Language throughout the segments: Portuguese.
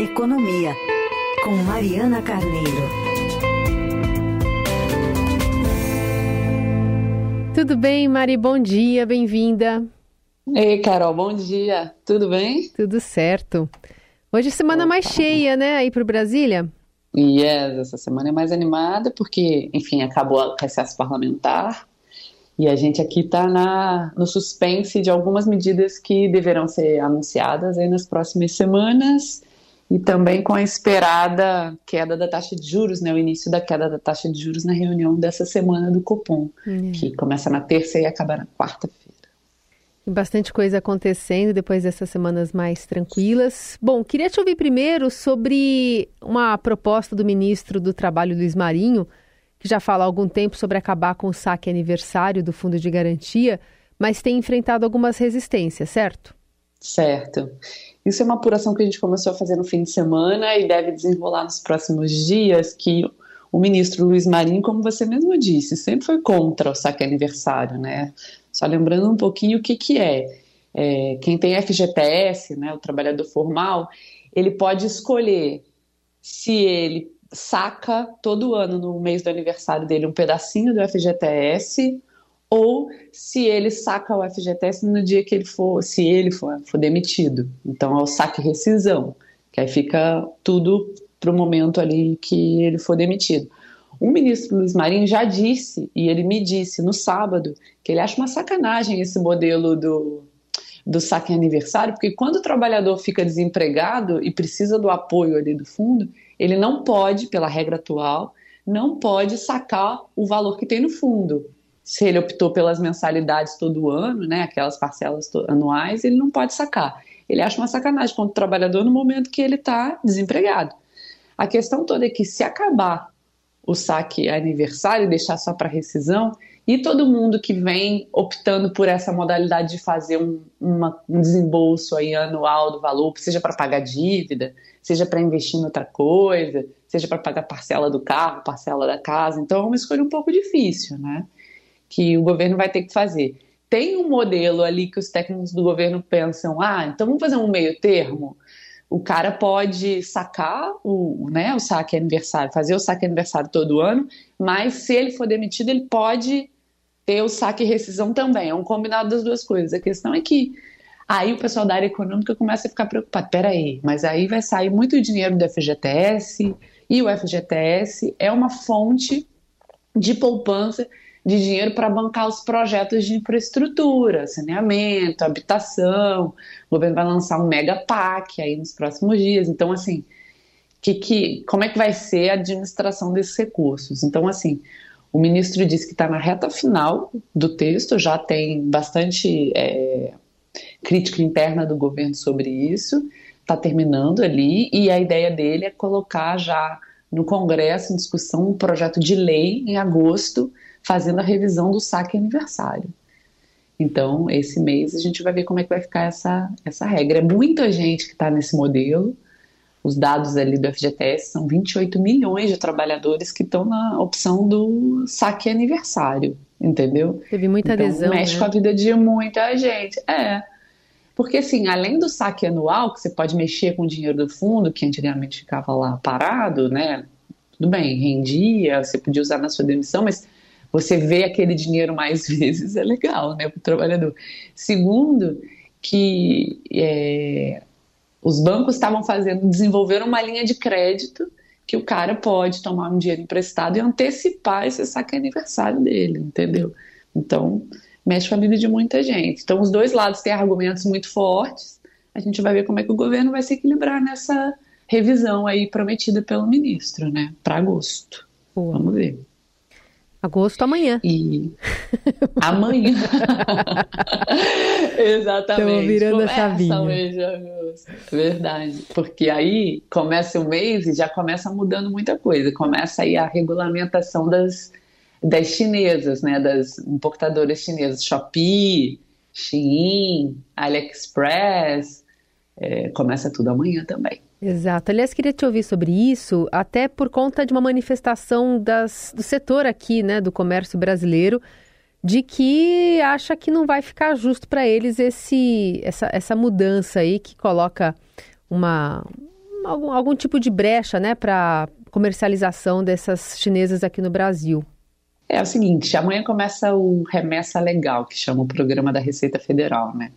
Economia, com Mariana Carneiro. Tudo bem, Mari? Bom dia, bem-vinda. Ei, Carol, bom dia. Tudo bem? Tudo certo. Hoje é semana Opa. mais cheia, né, aí para Brasília? Yes, essa semana é mais animada porque, enfim, acabou o recesso parlamentar e a gente aqui está no suspense de algumas medidas que deverão ser anunciadas aí nas próximas semanas e também com a esperada queda da taxa de juros, né, o início da queda da taxa de juros na reunião dessa semana do Copom, uhum. que começa na terça e acaba na quarta-feira. Bastante coisa acontecendo depois dessas semanas mais tranquilas. Bom, queria te ouvir primeiro sobre uma proposta do ministro do Trabalho, Luiz Marinho, que já fala há algum tempo sobre acabar com o saque aniversário do Fundo de Garantia, mas tem enfrentado algumas resistências, certo? Certo. Isso é uma apuração que a gente começou a fazer no fim de semana e deve desenrolar nos próximos dias, que o ministro Luiz Marinho, como você mesmo disse, sempre foi contra o saque aniversário, né? Só lembrando um pouquinho o que, que é. é quem tem FGTS, né, o trabalhador formal, ele pode escolher se ele saca todo ano, no mês do aniversário dele, um pedacinho do FGTS ou se ele saca o FGTS no dia que ele for, se ele for, for demitido. Então é o saque rescisão, que aí fica tudo para o momento ali que ele for demitido. O ministro Luiz Marinho já disse, e ele me disse no sábado, que ele acha uma sacanagem esse modelo do, do saque aniversário, porque quando o trabalhador fica desempregado e precisa do apoio ali do fundo, ele não pode, pela regra atual, não pode sacar o valor que tem no fundo se ele optou pelas mensalidades todo ano, né, aquelas parcelas anuais, ele não pode sacar. Ele acha uma sacanagem contra o trabalhador no momento que ele está desempregado. A questão toda é que se acabar o saque aniversário deixar só para rescisão, e todo mundo que vem optando por essa modalidade de fazer um, uma, um desembolso aí anual do valor, seja para pagar dívida, seja para investir em outra coisa, seja para pagar parcela do carro, parcela da casa, então é uma escolha um pouco difícil, né? Que o governo vai ter que fazer. Tem um modelo ali que os técnicos do governo pensam: ah, então vamos fazer um meio termo. O cara pode sacar o, né, o saque aniversário, fazer o saque aniversário todo ano, mas se ele for demitido, ele pode ter o saque rescisão também. É um combinado das duas coisas. A questão é que aí o pessoal da área econômica começa a ficar preocupado. Peraí, mas aí vai sair muito dinheiro do FGTS, e o FGTS é uma fonte de poupança de dinheiro para bancar os projetos de infraestrutura, saneamento, habitação. O governo vai lançar um mega PAC aí nos próximos dias. Então, assim, que, que, como é que vai ser a administração desses recursos? Então, assim, o ministro disse que está na reta final do texto, já tem bastante é, crítica interna do governo sobre isso, está terminando ali, e a ideia dele é colocar já no Congresso em discussão um projeto de lei em agosto fazendo a revisão do saque aniversário. Então, esse mês a gente vai ver como é que vai ficar essa, essa regra. É muita gente que está nesse modelo. Os dados ali do FGTS são 28 milhões de trabalhadores que estão na opção do saque aniversário, entendeu? Teve muita então, adesão. Mexe né? com a vida de muita gente. É. Porque, assim, além do saque anual, que você pode mexer com o dinheiro do fundo, que antigamente ficava lá parado, né? Tudo bem, rendia, você podia usar na sua demissão, mas você vê aquele dinheiro mais vezes é legal, né, para o trabalhador. Segundo, que é, os bancos estavam fazendo, desenvolveram uma linha de crédito que o cara pode tomar um dinheiro emprestado e antecipar esse saque aniversário dele, entendeu? Então, mexe com a vida de muita gente. Então, os dois lados têm argumentos muito fortes. A gente vai ver como é que o governo vai se equilibrar nessa revisão aí prometida pelo ministro, né, para agosto. Vamos ver. Agosto amanhã. E amanhã. Exatamente. Estamos virando começa a chavinha. mês de agosto. Verdade. Porque aí começa o mês e já começa mudando muita coisa. Começa aí a regulamentação das, das chinesas, né? Das importadoras chinesas. Shopee, Shein, AliExpress. É, começa tudo amanhã também. Exato. Aliás, queria te ouvir sobre isso, até por conta de uma manifestação das, do setor aqui, né, do comércio brasileiro, de que acha que não vai ficar justo para eles esse, essa, essa mudança aí que coloca uma, algum, algum tipo de brecha né, para comercialização dessas chinesas aqui no Brasil. É, é o seguinte, amanhã começa o Remessa Legal, que chama o programa da Receita Federal, né?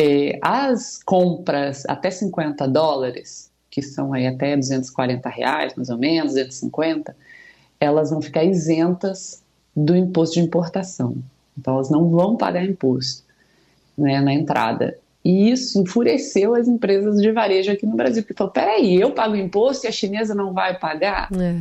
É, as compras até 50 dólares, que são aí até 240 reais, mais ou menos, 250, elas vão ficar isentas do imposto de importação. Então, elas não vão pagar imposto né, na entrada. E isso enfureceu as empresas de varejo aqui no Brasil, porque falou: peraí, eu pago imposto e a chinesa não vai pagar? É.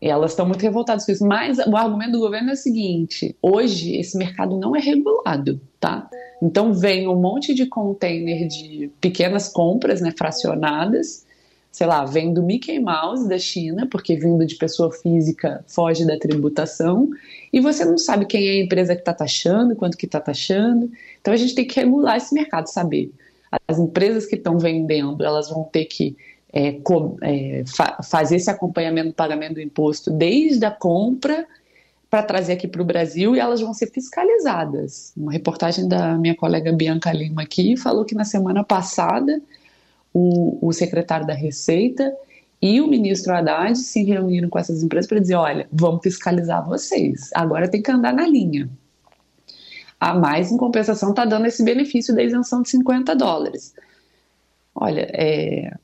E elas estão muito revoltadas com isso. Mas o argumento do governo é o seguinte: hoje esse mercado não é regulado, tá? Então vem um monte de container de pequenas compras, né, fracionadas, sei lá, vem do Mickey Mouse da China, porque vindo de pessoa física foge da tributação, e você não sabe quem é a empresa que está taxando, quanto que está taxando. Então a gente tem que regular esse mercado, saber. As empresas que estão vendendo, elas vão ter que é, é, fa fazer esse acompanhamento do pagamento do imposto desde a compra para trazer aqui para o Brasil e elas vão ser fiscalizadas. Uma reportagem da minha colega Bianca Lima aqui falou que na semana passada o, o secretário da Receita e o ministro Haddad se reuniram com essas empresas para dizer: olha, vamos fiscalizar vocês, agora tem que andar na linha. A mais, em compensação, está dando esse benefício da isenção de 50 dólares. Olha, é,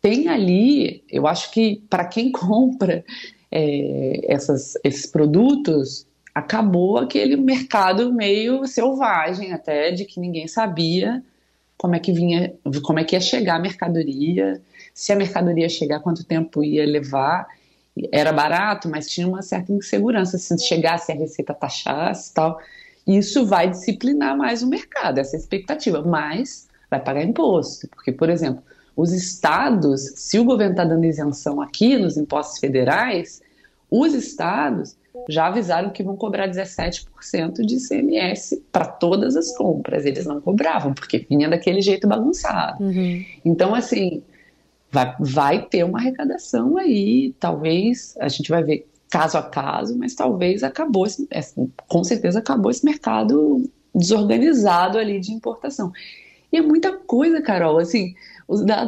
tem ali, eu acho que para quem compra é, essas, esses produtos, acabou aquele mercado meio selvagem até, de que ninguém sabia como é que vinha, como é que ia chegar a mercadoria, se a mercadoria ia chegar, quanto tempo ia levar. Era barato, mas tinha uma certa insegurança se chegasse a receita taxasse e tal. Isso vai disciplinar mais o mercado, essa expectativa, mas vai pagar imposto, porque, por exemplo, os estados, se o governo está dando isenção aqui nos impostos federais, os estados já avisaram que vão cobrar 17% de ICMS para todas as compras. Eles não cobravam, porque vinha daquele jeito bagunçado. Uhum. Então, assim, vai, vai ter uma arrecadação aí, talvez, a gente vai ver caso a caso, mas talvez acabou, esse, com certeza acabou esse mercado desorganizado ali de importação. E é muita coisa, Carol, assim,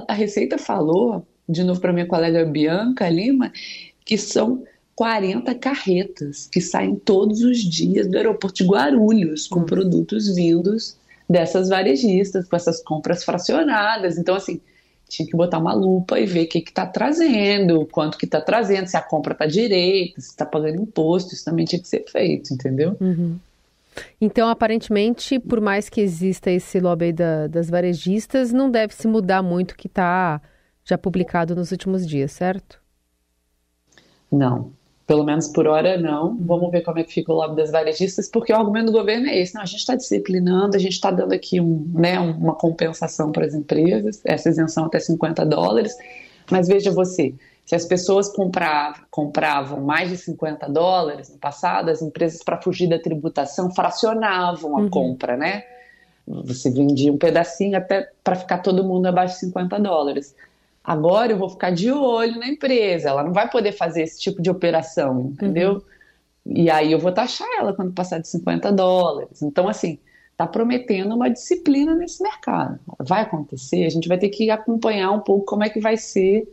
a Receita falou, de novo para minha colega Bianca Lima, que são 40 carretas que saem todos os dias do aeroporto de Guarulhos com hum. produtos vindos dessas varejistas, com essas compras fracionadas. Então, assim, tinha que botar uma lupa e ver o que está trazendo, quanto que está trazendo, se a compra está direita, se está pagando imposto, isso também tinha que ser feito, entendeu? Uhum. Então, aparentemente, por mais que exista esse lobby da, das varejistas, não deve se mudar muito o que está já publicado nos últimos dias, certo? Não, pelo menos por hora não. Vamos ver como é que fica o lobby das varejistas, porque o argumento do governo é esse: não, a gente está disciplinando, a gente está dando aqui um, né, uma compensação para as empresas, essa isenção até 50 dólares. Mas veja você, se as pessoas compravam, compravam mais de 50 dólares no passado, as empresas, para fugir da tributação, fracionavam a uhum. compra, né? Você vendia um pedacinho até para ficar todo mundo abaixo de 50 dólares. Agora eu vou ficar de olho na empresa, ela não vai poder fazer esse tipo de operação, entendeu? Uhum. E aí eu vou taxar ela quando passar de 50 dólares. Então, assim, está prometendo uma disciplina nesse mercado. Vai acontecer, a gente vai ter que acompanhar um pouco como é que vai ser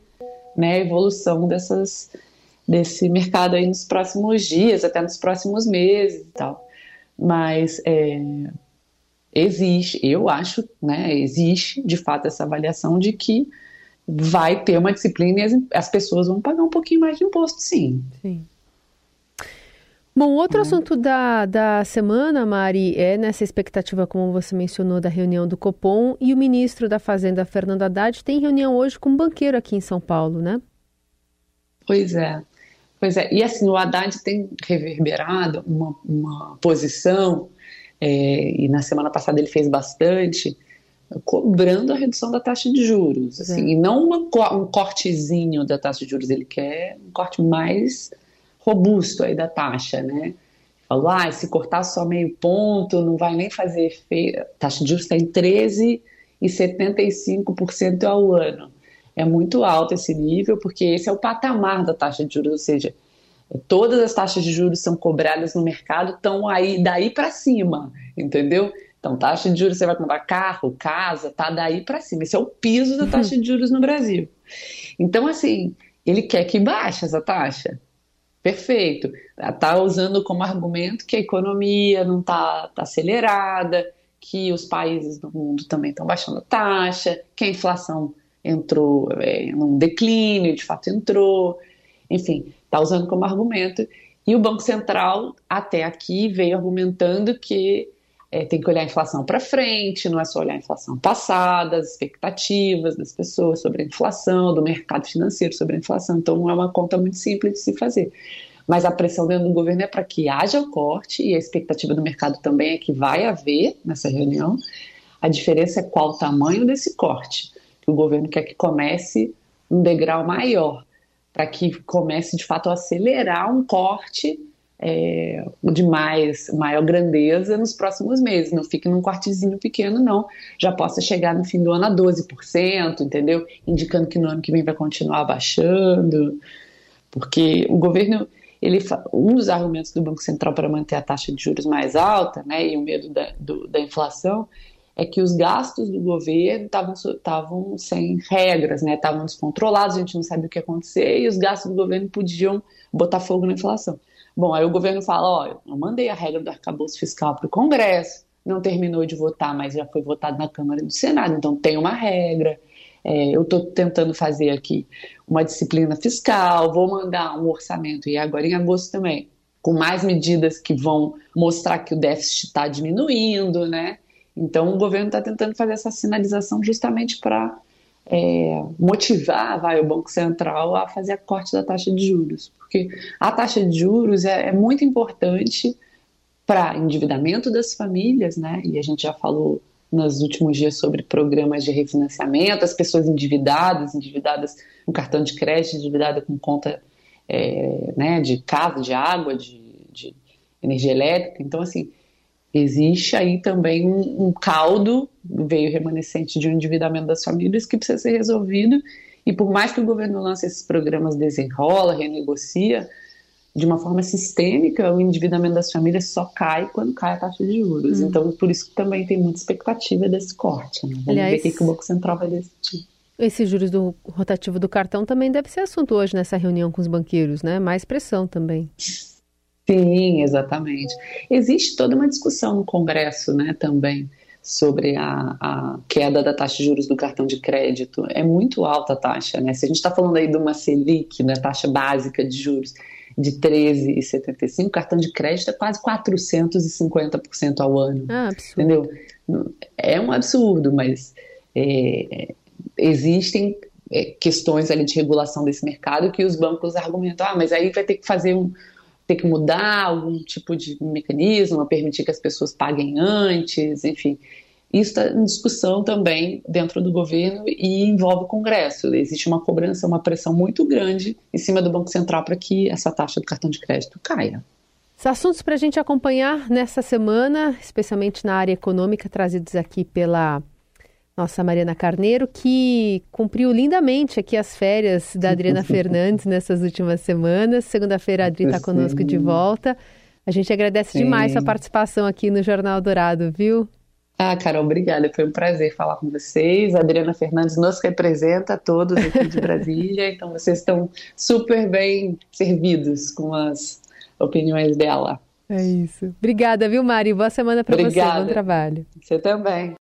né, a evolução dessas, desse mercado aí nos próximos dias, até nos próximos meses e tal. Mas é, existe, eu acho, né, existe de fato essa avaliação de que vai ter uma disciplina e as, as pessoas vão pagar um pouquinho mais de imposto, sim. Sim. Bom, outro assunto da, da semana, Mari, é nessa expectativa, como você mencionou, da reunião do Copom e o ministro da Fazenda, Fernando Haddad, tem reunião hoje com um banqueiro aqui em São Paulo, né? Pois é. Pois é. E assim, o Haddad tem reverberado uma, uma posição, é, e na semana passada ele fez bastante, cobrando a redução da taxa de juros. Assim, é. E não uma, um cortezinho da taxa de juros, ele quer um corte mais robusto aí da taxa, né? Falou, ah, se cortar só meio ponto, não vai nem fazer efeito. A taxa de juros está em 13,75% ao ano. É muito alto esse nível, porque esse é o patamar da taxa de juros, ou seja, todas as taxas de juros são cobradas no mercado, estão aí daí para cima, entendeu? Então, taxa de juros, você vai comprar carro, casa, tá daí para cima. Esse é o piso da taxa de juros no Brasil. Então, assim, ele quer que baixe essa taxa. Perfeito. Está usando como argumento que a economia não está tá acelerada, que os países do mundo também estão baixando taxa, que a inflação entrou é, num declínio, de fato entrou. Enfim, está usando como argumento. E o Banco Central, até aqui, veio argumentando que é, tem que olhar a inflação para frente, não é só olhar a inflação passada, as expectativas das pessoas sobre a inflação, do mercado financeiro sobre a inflação. Então, não é uma conta muito simples de se fazer. Mas a pressão dentro do governo é para que haja o corte, e a expectativa do mercado também é que vai haver nessa reunião. A diferença é qual o tamanho desse corte. Que o governo quer que comece um degrau maior, para que comece de fato a acelerar um corte é, de mais, maior grandeza nos próximos meses. Não fique num cortezinho pequeno, não. Já possa chegar no fim do ano a 12%, entendeu? Indicando que no ano que vem vai continuar baixando. Porque o governo, ele, um dos argumentos do Banco Central para manter a taxa de juros mais alta, né, e o medo da, do, da inflação, é que os gastos do governo estavam sem regras, né, estavam descontrolados, a gente não sabia o que ia acontecer, e os gastos do governo podiam botar fogo na inflação. Bom, aí o governo fala: ó, eu mandei a regra do arcabouço fiscal para o Congresso, não terminou de votar, mas já foi votado na Câmara e no Senado, então tem uma regra. É, eu estou tentando fazer aqui uma disciplina fiscal, vou mandar um orçamento, e agora em agosto também, com mais medidas que vão mostrar que o déficit está diminuindo, né? Então o governo está tentando fazer essa sinalização justamente para é, motivar vai, o Banco Central a fazer a corte da taxa de juros, porque a taxa de juros é, é muito importante para endividamento das famílias, né? E a gente já falou nos últimos dias sobre programas de refinanciamento, as pessoas endividadas, endividadas com cartão de crédito, endividadas com conta é, né, de casa, de água, de, de energia elétrica. Então, assim, existe aí também um, um caldo, veio remanescente de um endividamento das famílias que precisa ser resolvido. E por mais que o governo lance esses programas, desenrola, renegocia, de uma forma sistêmica, o endividamento das famílias só cai quando cai a taxa de juros. Hum. Então, por isso que também tem muita expectativa desse corte. Né? Vamos Aliás, ver o que, que o Banco Central vai decidir. Esses juros do rotativo do cartão também deve ser assunto hoje nessa reunião com os banqueiros, né? Mais pressão também. Sim, exatamente. Existe toda uma discussão no Congresso, né, também, sobre a, a, queda da taxa de juros do cartão de crédito. É muito alta a taxa, né? Se a gente está falando aí de uma Selic, né, taxa básica de juros, de 13,75, cartão de crédito é quase 450% ao ano. Ah, absurdo. Entendeu? É um absurdo, mas é, existem é, questões ali de regulação desse mercado que os bancos argumentam, ah, mas aí vai ter que fazer um ter que mudar algum tipo de mecanismo, permitir que as pessoas paguem antes, enfim. Isso está em discussão também dentro do governo e envolve o Congresso. Existe uma cobrança, uma pressão muito grande em cima do Banco Central para que essa taxa do cartão de crédito caia. Os assuntos para a gente acompanhar nessa semana, especialmente na área econômica, trazidos aqui pela nossa Mariana Carneiro, que cumpriu lindamente aqui as férias da Adriana Fernandes nessas últimas semanas. Segunda-feira a Adri está conosco de volta. A gente agradece Sim. demais sua participação aqui no Jornal Dourado, viu? Ah, Carol, obrigada. Foi um prazer falar com vocês. A Adriana Fernandes nos representa todos aqui de Brasília, então vocês estão super bem servidos com as opiniões dela. É isso. Obrigada, viu, Mari? Boa semana para você. Bom trabalho. Você também.